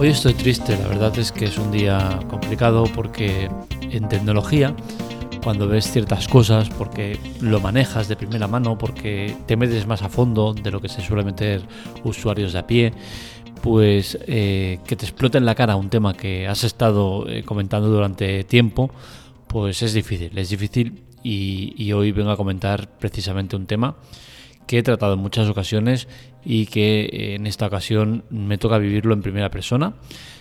Hoy estoy triste, la verdad es que es un día complicado porque en tecnología, cuando ves ciertas cosas, porque lo manejas de primera mano, porque te metes más a fondo de lo que se suele meter usuarios de a pie, pues eh, que te explote en la cara un tema que has estado eh, comentando durante tiempo, pues es difícil, es difícil. Y, y hoy vengo a comentar precisamente un tema que he tratado en muchas ocasiones y que eh, en esta ocasión me toca vivirlo en primera persona.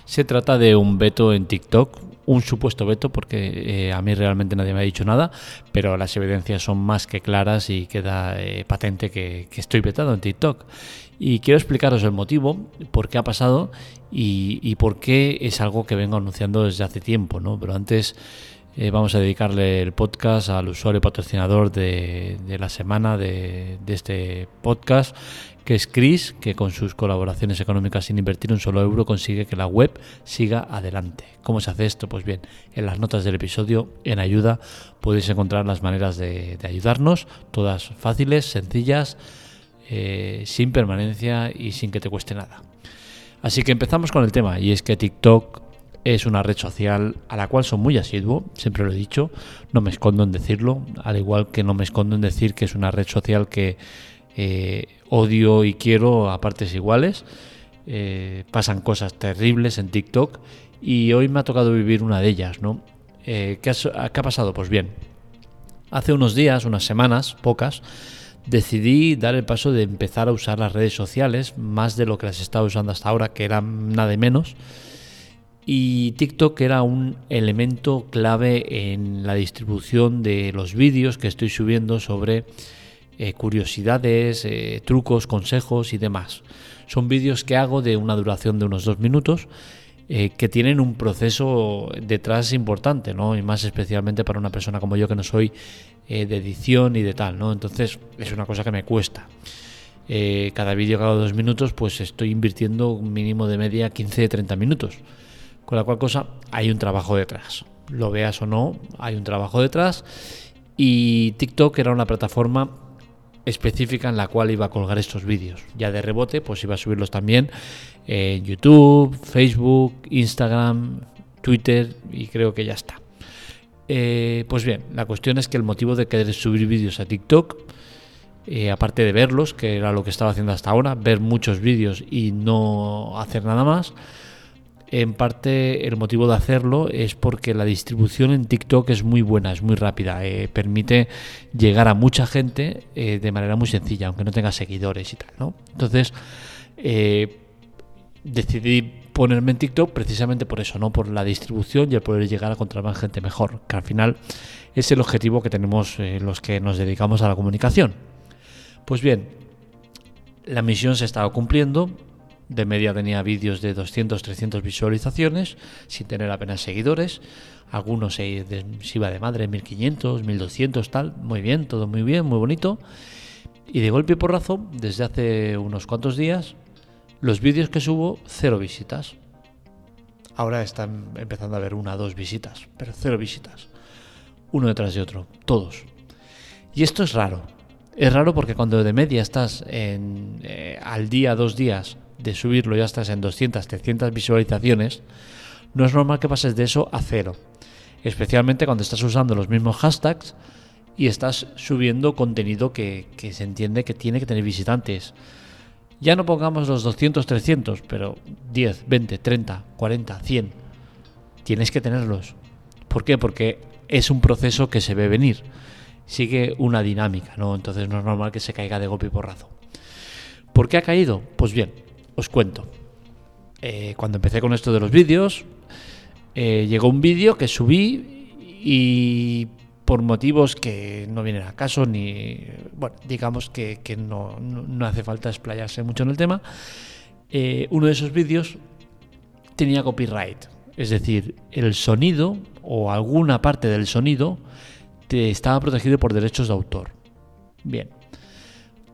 Se trata de un veto en TikTok, un supuesto veto porque eh, a mí realmente nadie me ha dicho nada, pero las evidencias son más que claras y queda eh, patente que, estoy vetado en TikTok. Y quiero explicaros el motivo, por qué ha pasado y, por qué es algo que vengo anunciando desde hace tiempo, ¿no? Pero antes vamos a dedicarle el podcast al usuario patrocinador de, la semana de, este podcast, que es Chris, que con sus colaboraciones económicas sin invertir un solo euro consigue que la web siga adelante. ¿Cómo se hace esto? Pues bien, en las notas del episodio, en ayuda, podéis encontrar las maneras de, ayudarnos, todas fáciles, sencillas, eh, sin permanencia y sin que te cueste nada. Así que empezamos con el tema, y es que TikTok es una red social a la cual soy muy asiduo, siempre lo he dicho, no me escondo en decirlo, al igual que no me escondo en decir que es una red social que eh, odio y quiero a partes iguales. Eh, pasan cosas terribles en TikTok y hoy me ha tocado vivir una de ellas, ¿no? Eh, ¿qué, ha, pasado? Pues bien, hace unos días, unas semanas, pocas, decidí dar el paso de empezar a usar las redes sociales más de lo que las estaba usando hasta ahora, que era nada de menos y TikTok era un elemento clave en la distribución de los vídeos que estoy subiendo sobre eh, curiosidades, eh, trucos, consejos y demás. Son vídeos que hago de una duración de unos dos minutos eh, que tienen un proceso detrás importante, ¿no? Y más especialmente para una persona como yo que no soy de edición y de tal, ¿no? Entonces es una cosa que me cuesta. cada vídeo de dos minutos, pues estoy invirtiendo un mínimo de media 15-30 minutos. Con la cual cosa hay un trabajo detrás. Lo veas o no, hay un trabajo detrás. Y TikTok era una plataforma específica en la cual iba a colgar estos vídeos. Ya de rebote, pues iba a subirlos también en YouTube, Facebook, Instagram, Twitter y creo que ya está. Eh, pues bien, la cuestión es que el motivo de querer subir vídeos a TikTok, eh, aparte de verlos, que era lo que estaba haciendo hasta ahora, ver muchos vídeos y no hacer nada más, en parte el motivo de hacerlo es porque la distribución en TikTok es muy buena, es muy rápida, eh, permite llegar a mucha gente eh, de manera muy sencilla, aunque no tenga seguidores y tal, ¿no? Entonces eh, decidí ponerme en TikTok precisamente por eso, ¿no? Por la distribución y el poder llegar a contra más gente mejor, que al final es el objetivo que tenemos los que nos dedicamos a la comunicación. Pues bien, la misión se estaba cumpliendo, de media tenía vídeos de 200, 300 visualizaciones, sin tener apenas seguidores. Algunos se, iba de madre, 1500, 1200, tal. Muy bien, todo muy bien, muy bonito. Y de golpe y porrazo, desde hace unos cuantos días, los vídeos que subo, cero visitas. Ahora están empezando a haber una, dos visitas, pero cero visitas. Uno detrás de otro, todos. Y esto es raro. Es raro porque cuando de media estás en, eh, al día, dos días, de subirlo ya estás en 200, 300 visualizaciones, no es normal que pases de eso a cero. Especialmente cuando estás usando los mismos hashtags y estás subiendo contenido que, se entiende que tiene que tener visitantes. Ya no pongamos los 200, 300, pero 10, 20, 30, 40, 100. Tienes que tenerlos. ¿Por qué? Porque es un proceso que se ve venir. Sigue una dinámica, ¿no? Entonces no es normal que se caiga de golpe y porrazo. ¿Por qué ha caído? Pues bien, os cuento. Eh, cuando empecé con esto de los vídeos, eh, llegó un vídeo que subí y por motivos que no vienen a caso, ni. Bueno, digamos que, no, hace falta explayarse mucho en el tema. Eh, uno de esos vídeos tenía copyright, es decir, el sonido o alguna parte del sonido te estaba protegido por derechos de autor. Bien.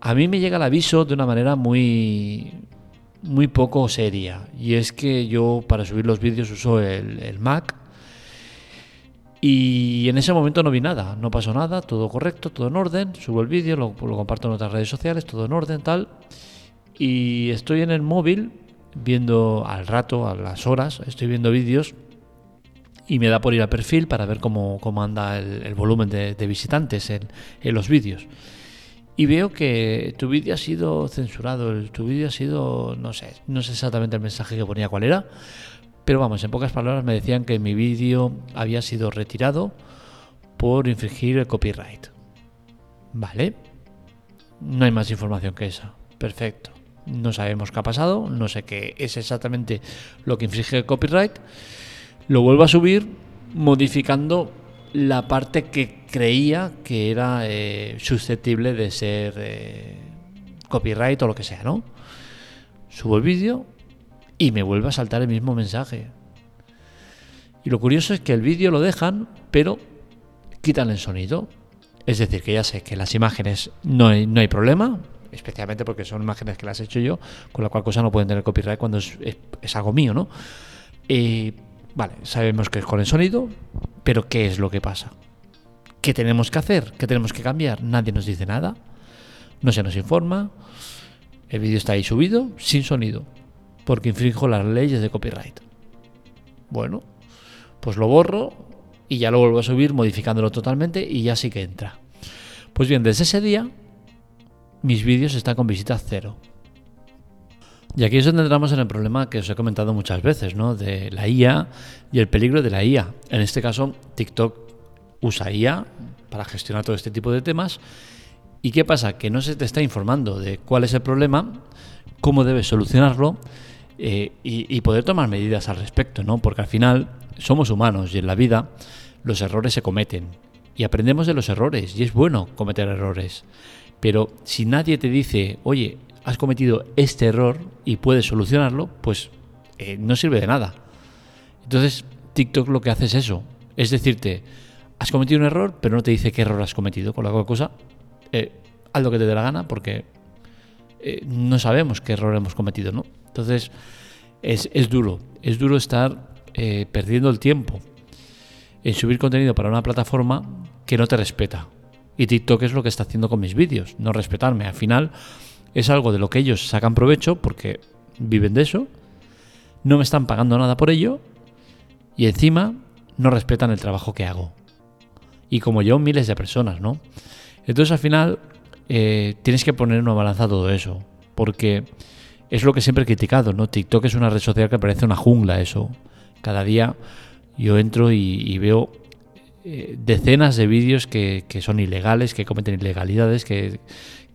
A mí me llega el aviso de una manera muy, muy poco seria. Y es que yo para subir los vídeos uso el, Mac. Y en ese momento no vi nada, no pasó nada, todo correcto, todo en orden. Subo el vídeo, lo, comparto en otras redes sociales, todo en orden, tal. Y estoy en el móvil viendo al rato, a las horas, estoy viendo vídeos y me da por ir al perfil para ver cómo, cómo anda el, volumen de, visitantes en, en los vídeos. Y veo que tu vídeo ha sido censurado, tu vídeo ha sido, no sé, no sé exactamente el mensaje que ponía cuál era, pero vamos, en pocas palabras me decían que mi vídeo había sido retirado por infringir el copyright. Vale, no hay más información que esa. Perfecto. No sabemos qué ha pasado, no sé qué es exactamente lo que infringe el copyright. Lo vuelvo a subir modificando la parte que creía que era eh, susceptible de ser eh, copyright o lo que sea, ¿no? Subo el vídeo y me vuelve a saltar el mismo mensaje. Y lo curioso es que el vídeo lo dejan, pero quitan el sonido. Es decir, que ya sé que las imágenes no hay, no hay problema, especialmente porque son imágenes que las he hecho yo, con la cual cosa no pueden tener copyright cuando es, es, algo mío, ¿no? Y vale, sabemos que es con el sonido, pero ¿qué es lo que pasa? ¿Qué tenemos que hacer? ¿Qué tenemos que cambiar? Nadie nos dice nada, no se nos informa, el vídeo está ahí subido sin sonido, porque infringo las leyes de copyright. Bueno, pues lo borro y ya lo vuelvo a subir modificándolo totalmente y ya sí que entra. Pues bien, desde ese día mis vídeos están con visitas cero. Y aquí es donde entramos en el problema que os he comentado muchas veces, ¿no? De la IA y el peligro de la IA. En este caso, TikTok usa IA para gestionar todo este tipo de temas. ¿Y qué pasa? Que no se te está informando de cuál es el problema, cómo debes solucionarlo eh, y, y, poder tomar medidas al respecto, ¿no? Porque al final somos humanos y en la vida los errores se cometen y aprendemos de los errores y es bueno cometer errores. Pero si nadie te dice, oye, has cometido este error y puedes solucionarlo, pues eh, no sirve de nada. Entonces, TikTok lo que hace es eso. Es decirte, has cometido un error, pero no te dice qué error has cometido. Con la cual cosa, eh, haz lo que te dé la gana porque eh, no sabemos qué error hemos cometido, ¿no? Entonces, es, es duro. Es duro estar perdiendo el tiempo en subir contenido para una plataforma que no te respeta. Y TikTok es lo que está haciendo con mis vídeos, no respetarme. Al final es algo de lo que ellos sacan provecho porque viven de eso, no me están pagando nada por ello y encima no respetan el trabajo que hago. Y como yo, miles de personas, ¿no? Entonces al final eh, tienes que poner en una balanza todo eso, porque es lo que siempre he criticado, ¿no? TikTok es una red social que parece una jungla, eso. Cada día yo entro y veo eh, decenas de vídeos que, son ilegales, que cometen ilegalidades, que,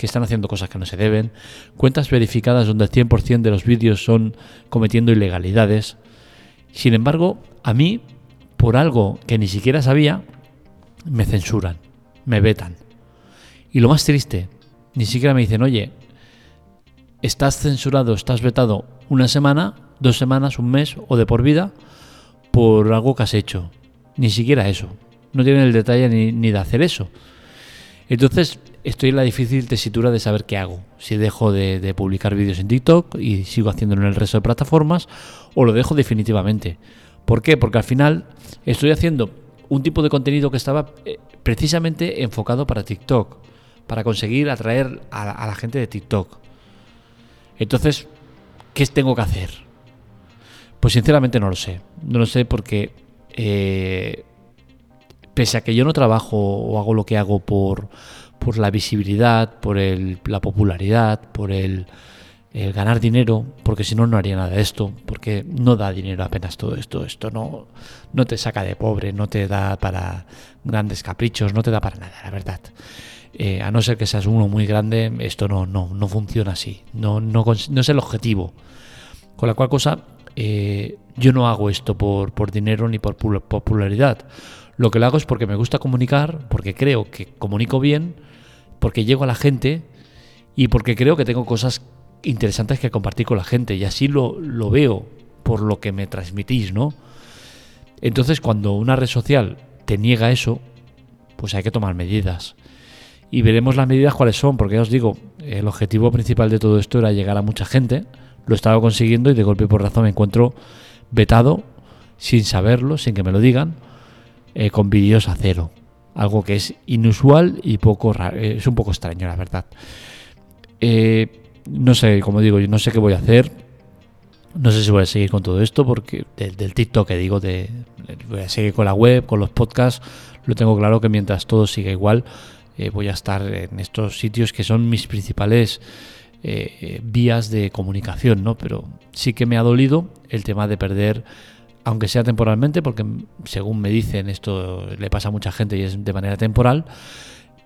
están haciendo cosas que no se deben, cuentas verificadas donde el 100% de los vídeos son cometiendo ilegalidades. Sin embargo, a mí, por algo que ni siquiera sabía, me censuran, me vetan. Y lo más triste, ni siquiera me dicen, oye, estás censurado, estás vetado una semana, dos semanas, un mes o de por vida por algo que has hecho. Ni siquiera eso no tienen el detalle ni, de hacer eso. Entonces estoy en la difícil tesitura de saber qué hago. Si dejo de, publicar vídeos en TikTok y sigo haciéndolo en el resto de plataformas o lo dejo definitivamente. ¿Por qué? Porque al final estoy haciendo un tipo de contenido que estaba eh, precisamente enfocado para TikTok, para conseguir atraer a, la gente de TikTok. Entonces, ¿qué tengo que hacer? Pues sinceramente no lo sé. No lo sé porque eh, pese a que yo no trabajo o hago lo que hago por, por la visibilidad, por el, la popularidad, por el, ganar dinero, porque si no, no haría nada de esto, porque no da dinero apenas todo esto, esto no, no te saca de pobre, no te da para grandes caprichos, no te da para nada, la verdad. Eh, a no ser que seas uno muy grande, esto no, no, no funciona así, no, no, no es el objetivo. Con la cual cosa, eh, yo no hago esto por, por dinero ni por popularidad. Lo que lo hago es porque me gusta comunicar, porque creo que comunico bien, porque llego a la gente y porque creo que tengo cosas interesantes que compartir con la gente y así lo, lo veo por lo que me transmitís, ¿no? Entonces cuando una red social te niega eso, pues hay que tomar medidas. Y veremos las medidas cuáles son, porque ya os digo, el objetivo principal de todo esto era llegar a mucha gente, lo estaba consiguiendo y de golpe por razón me encuentro vetado, sin saberlo, sin que me lo digan, eh, con vídeos a cero. Algo que es inusual y poco eh, es un poco extraño, la verdad. Eh, no sé, como digo, yo no sé qué voy a hacer. No sé si voy a seguir con todo esto, porque del, TikTok que digo, de, voy a seguir con la web, con los podcasts, lo tengo claro que mientras todo siga igual, voy a estar en estos sitios que son mis principales vías de comunicación, ¿no? Pero sí que me ha dolido el tema de perder, aunque sea temporalmente, porque según me dicen esto le pasa a mucha gente y es de manera temporal,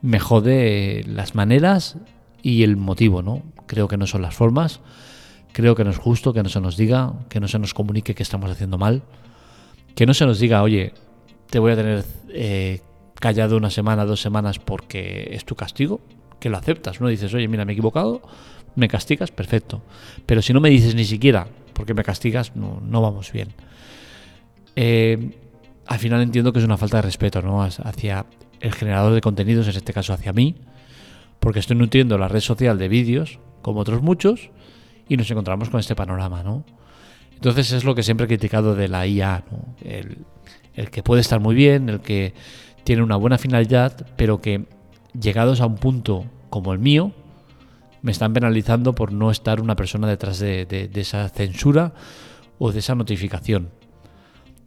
me jode las maneras y el motivo, ¿no? Creo que no son las formas, creo que no es justo que no se nos diga, que no se nos comunique que estamos haciendo mal, que no se nos diga, oye, te voy a tener eh, callado una semana, dos semanas porque es tu castigo, que lo aceptas, ¿no? Dices, oye, mira, me he equivocado, me castigas, perfecto. Pero si no me dices ni siquiera porque me castigas, no, no vamos bien. Eh, al final entiendo que es una falta de respeto, ¿no? Hacia el generador de contenidos, en este caso hacia mí, porque estoy nutriendo la red social de vídeos, como otros muchos, y nos encontramos con este panorama, ¿no? Entonces es lo que siempre he criticado de la IA, el, el que puede estar muy bien, el que tiene una buena finalidad, pero que llegados a un punto como el mío, me están penalizando por no estar una persona detrás de, esa censura o de esa notificación.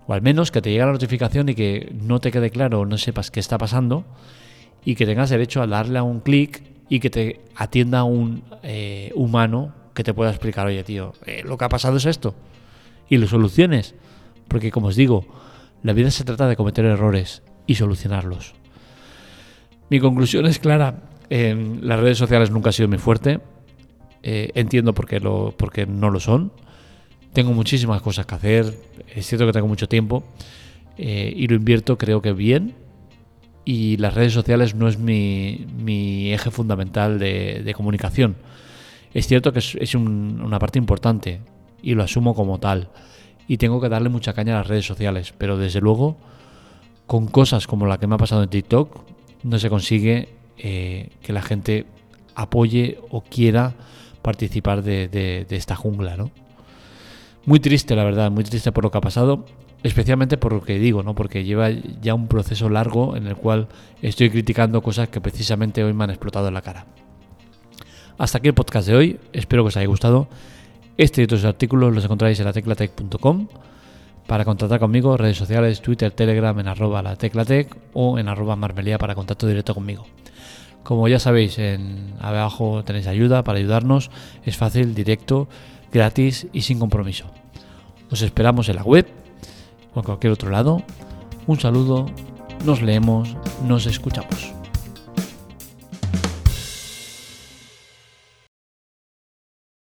O al menos que te llegue la notificación y que no te quede claro o no sepas qué está pasando y que tengas derecho a darle a un clic y que te atienda un eh, humano que te pueda explicar, oye tío, eh, lo que ha pasado es esto. Y lo soluciones. Porque como os digo, la vida se trata de cometer errores y solucionarlos. Mi conclusión es clara. En las redes sociales nunca ha sido muy fuerte. Eh, entiendo por qué, lo, no lo son. Tengo muchísimas cosas que hacer. Es cierto que tengo mucho tiempo. Eh, y lo invierto creo que bien. Y las redes sociales no es mi, eje fundamental de, comunicación. Es cierto que es, una parte importante y lo asumo como tal. Y tengo que darle mucha caña a las redes sociales. Pero desde luego, con cosas como la que me ha pasado en TikTok, no se consigue eh, que la gente apoye o quiera participar de, esta jungla, ¿no? Muy triste, la verdad, muy triste por lo que ha pasado, especialmente por lo que digo, ¿no? Porque lleva ya un proceso largo en el cual estoy criticando cosas que precisamente hoy me han explotado en la cara. Hasta aquí el podcast de hoy, espero que os haya gustado. Este y otros artículos los encontráis en la teclatec.com. Para contactar conmigo, redes sociales, Twitter, Telegram en arroba la teclatec o en arroba marmelia para contacto directo conmigo. Como ya sabéis, en abajo tenéis ayuda para ayudarnos. Es fácil, directo, gratis y sin compromiso. Os esperamos en la web o en cualquier otro lado. Un saludo, nos leemos, nos escuchamos.